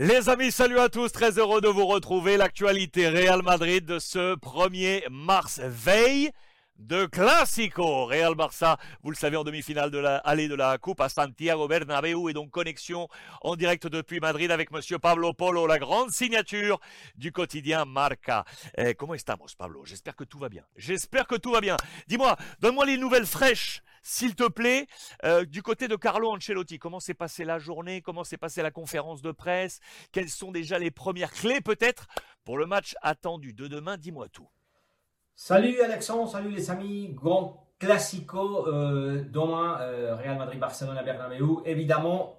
Les amis, salut à tous, très heureux de vous retrouver. L'actualité Real Madrid de ce 1er mars, veille de Classico. Real Barça, vous le savez, en demi-finale de la allée de la Coupe à Santiago Bernabéu et donc connexion en direct depuis Madrid avec monsieur Pablo Polo, la grande signature du quotidien Marca. Eh, comment estamos, Pablo? J'espère que tout va bien. J'espère que tout va bien. Dis-moi, donne-moi les nouvelles fraîches s'il te plaît, euh, du côté de Carlo Ancelotti, comment s'est passée la journée? Comment s'est passée la conférence de presse? Quelles sont déjà les premières clés peut-être pour le match attendu de demain? Dis-moi tout. Salut Alexandre, salut les amis, grand classico euh, demain, euh, Real Madrid-Barcelone à Bernabeu. Évidemment,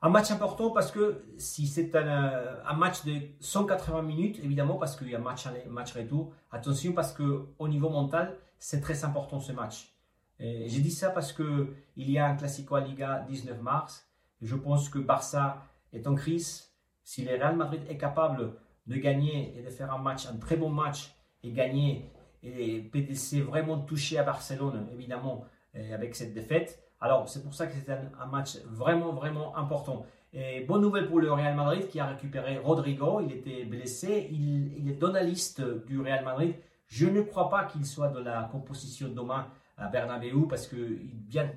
un match important parce que si c'est un, match de 180 minutes, évidemment, parce qu'il y a match, match retour, attention parce qu'au niveau mental, c'est très important ce match. J'ai dit ça parce que il y a un Classico à Liga 19 mars. Je pense que Barça est en crise. Si le Real Madrid est capable de gagner et de faire un match, un très bon match et gagner et PDC vraiment touché à Barcelone, évidemment, avec cette défaite. Alors, c'est pour ça que c'est un, match vraiment, vraiment important. Et bonne nouvelle pour le Real Madrid qui a récupéré Rodrigo. Il était blessé. Il, est dans la liste du Real Madrid. Je ne crois pas qu'il soit de la composition demain à Bernabeu parce qu'il vient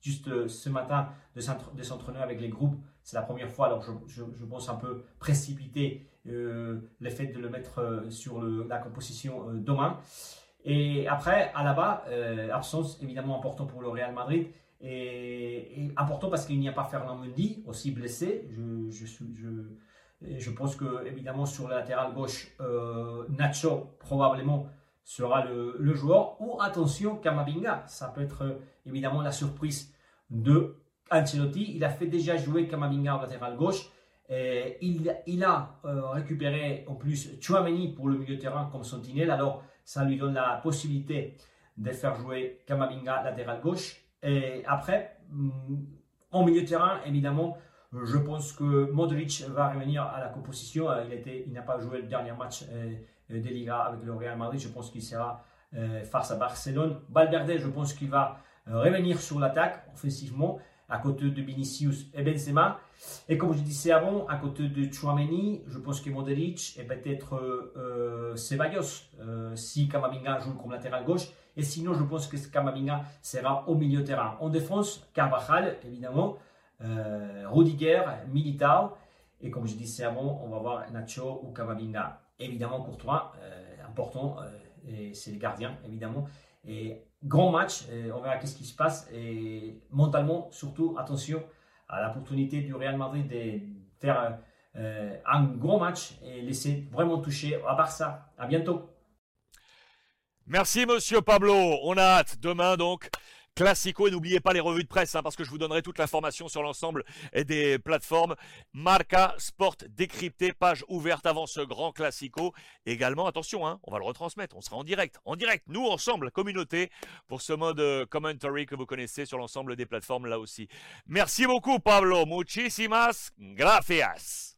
juste euh, ce matin de s'entraîner avec les groupes. C'est la première fois, alors je, pense un peu précipiter euh, le fait de le mettre euh, sur la composition demain. Et après, à la-bas, absence évidemment important pour le Real Madrid. Et, important parce qu'il n'y a pas Fernand Mendy, aussi blessé. Je, je, je, pense que, évidemment, sur le latéral gauche, Nacho, probablement, sera le, joueur. Ou attention, Kamavinga, ça peut être euh, évidemment la surprise de Ancelotti. Il a fait déjà jouer Kamavinga au latéral gauche. Et il, a euh, récupéré en plus Chouameni pour le milieu de terrain comme sentinelle. Alors, ça lui donne la possibilité de faire jouer Kamavinga latéral gauche. Et après, mm, en milieu de terrain, évidemment, je pense que Modric va revenir à la composition. Euh, il, n'a pas joué le dernier match euh, des Liga avec le Real Madrid. Je pense qu'il sera euh, face à Barcelone. Valverde, je pense qu'il va euh, revenir sur l'attaque offensivement à côté de Vinicius et Benzema. Et comme je disais avant, à côté de Chouameni, je pense que Modric et peut-être euh, Ceballos si Kamavinga joue comme latéral gauche. Et sinon, je pense que Kamavinga sera au milieu terrain. En défense, Carvajal, évidemment, Rudiger, Militao. Et comme je disais avant, on va voir Nacho ou Kamavinga évidemment Courtois, euh, important, euh, et c'est le gardien, évidemment. Et grand match, on verra qu'est-ce qui se passe. Et mentalement, surtout, attention à l'opportunité du Real Madrid de faire euh, un grand match et laisser vraiment toucher à Barça. À bientôt. Merci, monsieur Pablo. On a hâte. Demain, donc, Classico et n'oubliez pas les revues de presse hein, parce que je vous donnerai toute l'information sur l'ensemble des plateformes. Marca Sport décrypté, page ouverte avant ce grand Classico. Également, attention, hein, on va le retransmettre, on sera en direct, en direct, nous ensemble, communauté, pour ce mode euh, commentary que vous connaissez sur l'ensemble des plateformes là aussi. Merci beaucoup Pablo, muchísimas gracias.